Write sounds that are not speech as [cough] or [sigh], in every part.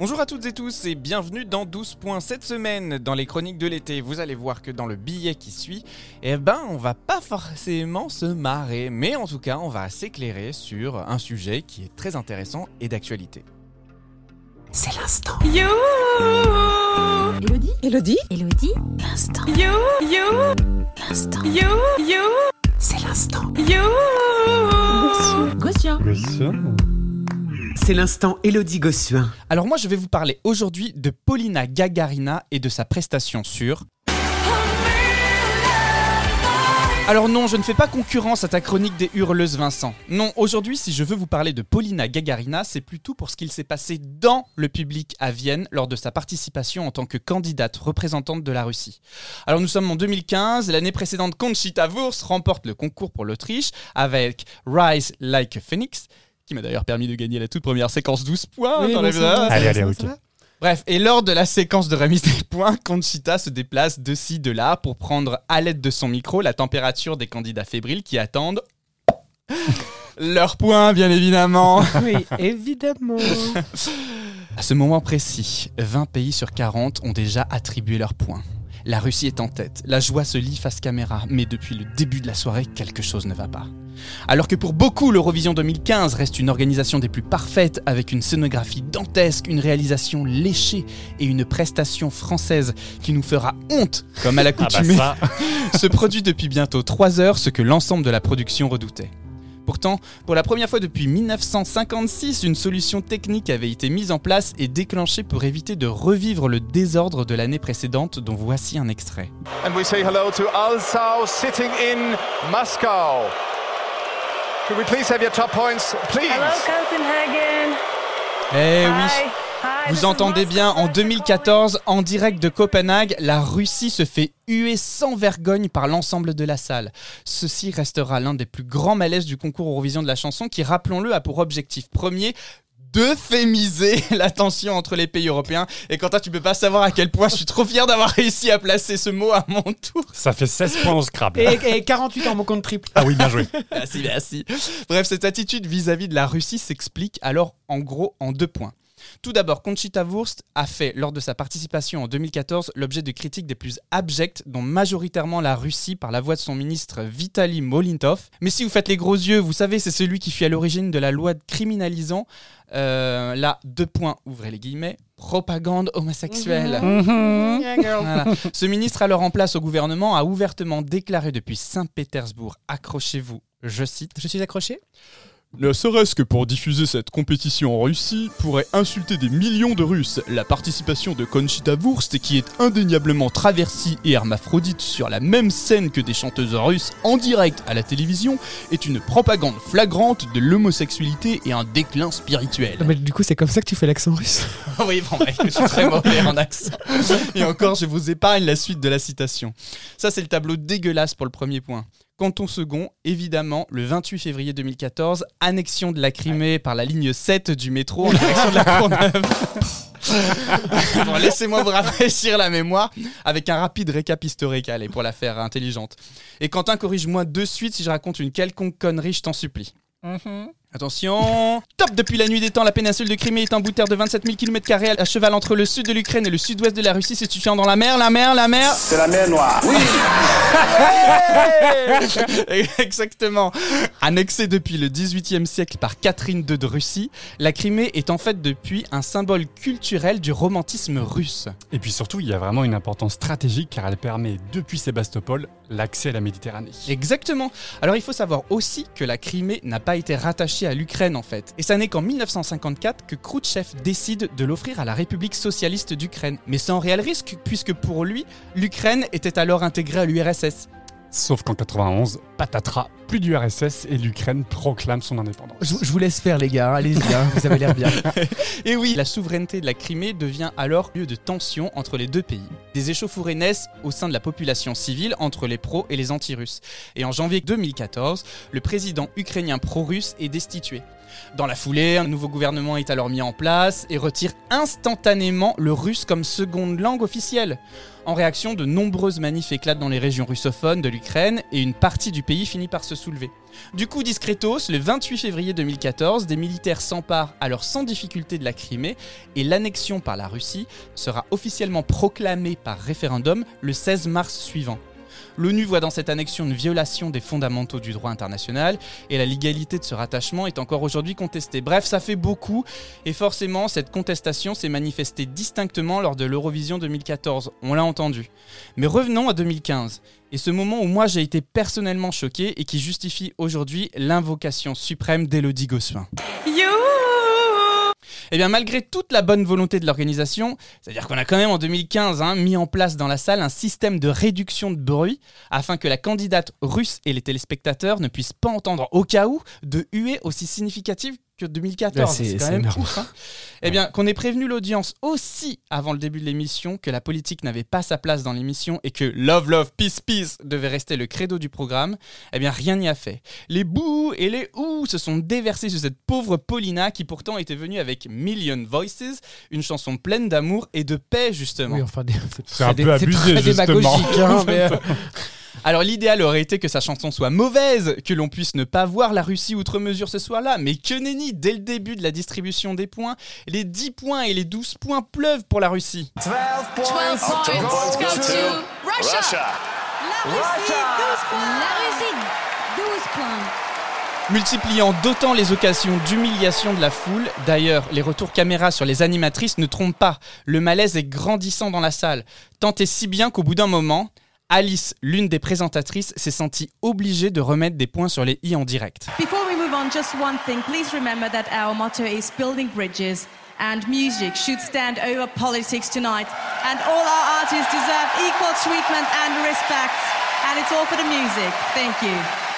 Bonjour à toutes et tous et bienvenue dans 12 points cette semaine dans les chroniques de l'été. Vous allez voir que dans le billet qui suit, eh ben on va pas forcément se marrer, mais en tout cas on va s'éclairer sur un sujet qui est très intéressant et d'actualité. C'est l'instant. You Elodie Elodie Elodie L'instant. You You L'instant. You You C'est l'instant. You Gossuin. C'est l'instant Elodie Gossuin. Alors moi je vais vous parler aujourd'hui de Paulina Gagarina et de sa prestation sur... Alors non, je ne fais pas concurrence à ta chronique des hurleuses Vincent. Non, aujourd'hui si je veux vous parler de Paulina Gagarina, c'est plutôt pour ce qu'il s'est passé dans le public à Vienne lors de sa participation en tant que candidate représentante de la Russie. Alors nous sommes en 2015, l'année précédente Conchita Wurst remporte le concours pour l'Autriche avec Rise Like a Phoenix qui m'a d'ailleurs permis de gagner la toute première séquence 12 points. Oui, dans les- ça Allez, allez, ok. Bref, et lors de la séquence de remise des points, Conchita se déplace de ci, de là pour prendre à l'aide de son micro la température des candidats fébriles qui attendent [laughs] leurs points, bien évidemment. [laughs] Oui, évidemment. À ce moment précis, 20 pays sur 40 ont déjà attribué leurs points. La Russie est en tête, la joie se lit face caméra, mais depuis le début de la soirée, quelque chose ne va pas. Alors que pour beaucoup, l'Eurovision 2015 reste une organisation des plus parfaites, avec une scénographie dantesque, une réalisation léchée et une prestation française qui nous fera honte, comme à [laughs] Ah bah l'accoutumée, [laughs] se produit depuis bientôt 3 heures ce que l'ensemble de la production redoutait. Pourtant, pour la première fois depuis 1956, une solution technique avait été mise en place et déclenchée pour éviter de revivre le désordre de l'année précédente dont voici un extrait. And we say hello to Alsau sitting in Moscow. Could we please have your top points, please? Hello Copenhagen Eh oui Vous entendez bien, en Thanks for 2014, en direct de Copenhague, la Russie se fait huer sans vergogne par l'ensemble de la salle. Ceci restera l'un des plus grands malaises du concours Eurovision de la chanson qui, rappelons-le, a pour objectif premier d'euphémiser [laughs] la tension entre les pays européens. Et Quentin, tu peux pas savoir à quel point je suis trop fier d'avoir réussi à placer ce mot à mon tour. ça fait 16 points au Scrabble. Et, et 48 en mon compte triple. Ah oui, bien joué. [laughs] Merci, merci. Bref, cette attitude vis-à-vis de la Russie s'explique alors en gros en deux points. Tout d'abord, Conchita Wurst a fait, lors de sa participation en 2014, l'objet de critiques des plus abjectes, dont majoritairement la Russie par la voix de son ministre Vitaly Molintov. Mais si vous faites les gros yeux, vous savez, c'est celui qui fut à l'origine de la loi criminalisant, euh, là, deux points, ouvrez les guillemets, propagande homosexuelle. Voilà. Ce ministre alors en place au gouvernement a ouvertement déclaré depuis Saint-Pétersbourg, accrochez-vous, je cite, Je suis accroché ne serait-ce que pour diffuser cette compétition en Russie, pourrait insulter des millions de Russes. La participation de Conchita Wurst, qui est indéniablement traversée et hermaphrodite sur la même scène que des chanteuses russes en direct à la télévision, est une propagande flagrante de l'homosexualité et un déclin spirituel. Non, mais du coup, c'est comme ça que tu fais l'accent russe. [laughs] oui, bon, je suis très mauvais en accent. Et encore, je vous épargne la suite de la citation. Ça, c'est le tableau dégueulasse pour le premier point. Canton second, évidemment, le 28 février 2014, annexion de la Crimée par la ligne 7 du métro en direction de la Courneuve. [laughs] bon, laissez-moi vous rafraîchir la mémoire avec un rapide récap historique, allez, pour la faire intelligente. Et Quentin, corrige-moi de suite si je raconte une quelconque connerie, je t'en supplie. Attention Top Depuis la nuit des temps, la péninsule de Crimée est un bout de terre de 27 000 km à cheval entre le sud de l'Ukraine et le sud-ouest de la Russie, se situant dans la mer, la mer, la mer C'est la mer Noire. Oui. [laughs] Exactement. Annexée depuis le XVIIIe siècle par Catherine II de Russie, la Crimée est en fait depuis un symbole culturel du romantisme russe. Et puis surtout, il y a vraiment une importance stratégique car elle permet, depuis Sébastopol, l'accès à la Méditerranée. Exactement. Alors il faut savoir aussi que la Crimée n'a pas été rattachée à l'Ukraine en fait. Et ça n'est qu'en 1954 que Khrouchtchev décide de l'offrir à la République socialiste d'Ukraine. Mais sans réel risque puisque pour lui, l'Ukraine était alors intégrée à l'URSS. Sauf qu'en 91, patatras, plus du RSS et l'Ukraine proclame son indépendance. Je, je vous laisse faire, les gars. Allez-y, hein, vous avez l'air bien. [laughs] Et oui, la souveraineté de la Crimée devient alors lieu de tension entre les deux pays. Des échauffourées naissent au sein de la population civile entre les pros et les anti-russes. Et en janvier 2014, le président ukrainien pro-russe est destitué. Dans la foulée, un nouveau gouvernement est alors mis en place et retire instantanément le russe comme seconde langue officielle. En réaction, de nombreuses manifs éclatent dans les régions russophones de l'Ukraine et une partie du pays finit par se soulever. Du coup, discretos, le 28 février 2014, des militaires s'emparent alors sans difficulté de la Crimée et l'annexion par la Russie sera officiellement proclamée par référendum le 16 mars suivant. L'ONU voit dans cette annexion une violation des fondamentaux du droit international et la légalité de ce rattachement est encore aujourd'hui contestée. Bref, ça fait beaucoup et forcément cette contestation s'est manifestée distinctement lors de l'Eurovision 2014, on l'a entendu. Mais revenons à 2015 et ce moment où moi j'ai été personnellement choqué et qui justifie aujourd'hui l'invocation suprême d'Elodie Gossuin. You. Eh bien, malgré toute la bonne volonté de l'organisation, c'est-à-dire qu'on a quand même en 2015 hein, mis en place dans la salle un système de réduction de bruit afin que la candidate russe et les téléspectateurs ne puissent pas entendre au cas où de huées aussi significatives que 2014. Bah, c'est- quand même ouf, hein. Eh bien, qu'on ait prévenu l'audience aussi avant le début de l'émission que la politique n'avait pas sa place dans l'émission et que Love, Love, Peace, Peace devait rester le credo du programme, eh bien, rien n'y a fait. Les bouts et les ouh se sont déversés sur cette pauvre Paulina qui pourtant était venue avec Million Voices, une chanson pleine d'amour et de paix, justement. Oui, enfin, des- C'est un peu abusé, très justement. démagogique, hein, [laughs] mais, euh, Alors l'idéal aurait été que sa chanson soit mauvaise, que l'on puisse ne pas voir la Russie outre mesure ce soir-là, mais que nenni, dès le début de la distribution des points, les 10 points et les 12 points pleuvent pour la Russie. 12 points go to Russia. La Russie, 12 points. La Russie, 12 points. Multipliant d'autant les occasions d'humiliation de la foule, d'ailleurs les retours caméra sur les animatrices ne trompent pas, le malaise est grandissant dans la salle, tant et si bien qu'au bout d'un moment, Alice, l'une des présentatrices, s'est sentie obligée de remettre des points sur les i en direct. Before we move on, just one thing. Please remember that our motto is building bridges, and music should stand over politics tonight. And all our artists deserve equal treatment and respect. And it's all for the music. Thank you.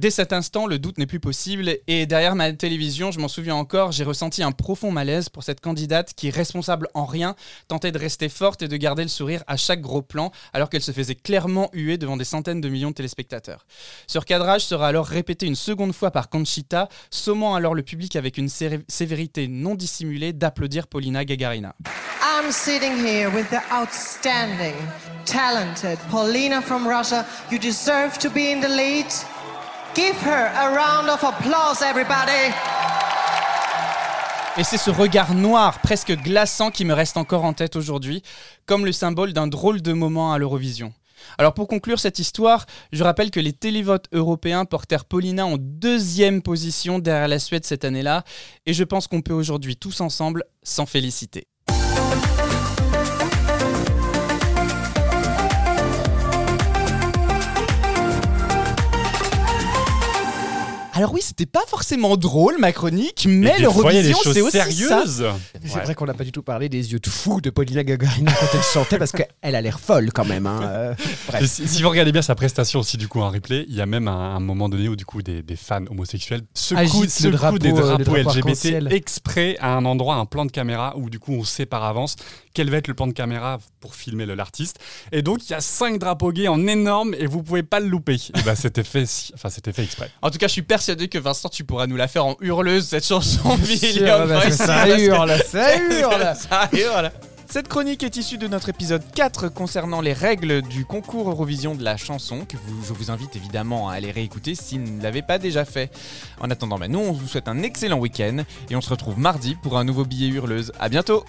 Dès cet instant, le doute n'est plus possible et derrière ma télévision, je m'en souviens encore, j'ai ressenti un profond malaise pour cette candidate qui, responsable en rien, tentait de rester forte et de garder le sourire à chaque gros plan alors qu'elle se faisait clairement huer devant des centaines de millions de téléspectateurs. Ce recadrage sera alors répété une seconde fois par Conchita, sommant alors le public avec une sé- sévérité non dissimulée d'applaudir Paulina Gagarina. I'm sitting here with the outstanding, talented Paulina from Russia. You deserve to be in the lead. Give her a round of applause, everybody. Et c'est ce regard noir, presque glaçant, qui me reste encore en tête aujourd'hui, comme le symbole d'un drôle de moment à l'Eurovision. Alors pour conclure cette histoire, je rappelle que les télévotes européens portèrent Paulina en deuxième position derrière la Suède cette année-là, et je pense qu'on peut aujourd'hui tous ensemble s'en féliciter. Alors oui, c'était pas forcément drôle ma chronique, mais l'Eurovision c'est aussi ça. sérieuses. C'est Ouais. vrai qu'on n'a pas du tout parlé des yeux de fou de Paulina Gagarina quand elle chantait parce qu'elle a l'air folle quand même. hein, euh, si, si vous regardez bien sa prestation aussi du coup en replay, il y a même un, un moment donné où du coup des, des fans homosexuels secouent, le secouent drapeau, des drapeaux drapeau LGBT exprès à un endroit, un plan de caméra où du coup on sait par avance quel va être le plan de caméra pour filmer l'artiste. Et donc il y a cinq drapeaux gays en énorme et vous pouvez pas le louper. Et bah c'était fait, enfin c'était fait exprès. En tout cas, je suis persuadé que Vincent, tu pourras nous la faire en hurleuse cette chanson. Million Voices, [laughs] ça hurle, ça hurle. Ça hurle. Cette chronique est issue de notre épisode 4 concernant les règles du concours Eurovision de la chanson, que vous- je vous invite évidemment à aller réécouter si vous ne l'avez pas déjà fait. En attendant, bah, nous on vous souhaite un excellent week-end et on se retrouve mardi pour un nouveau billet hurleuse. À bientôt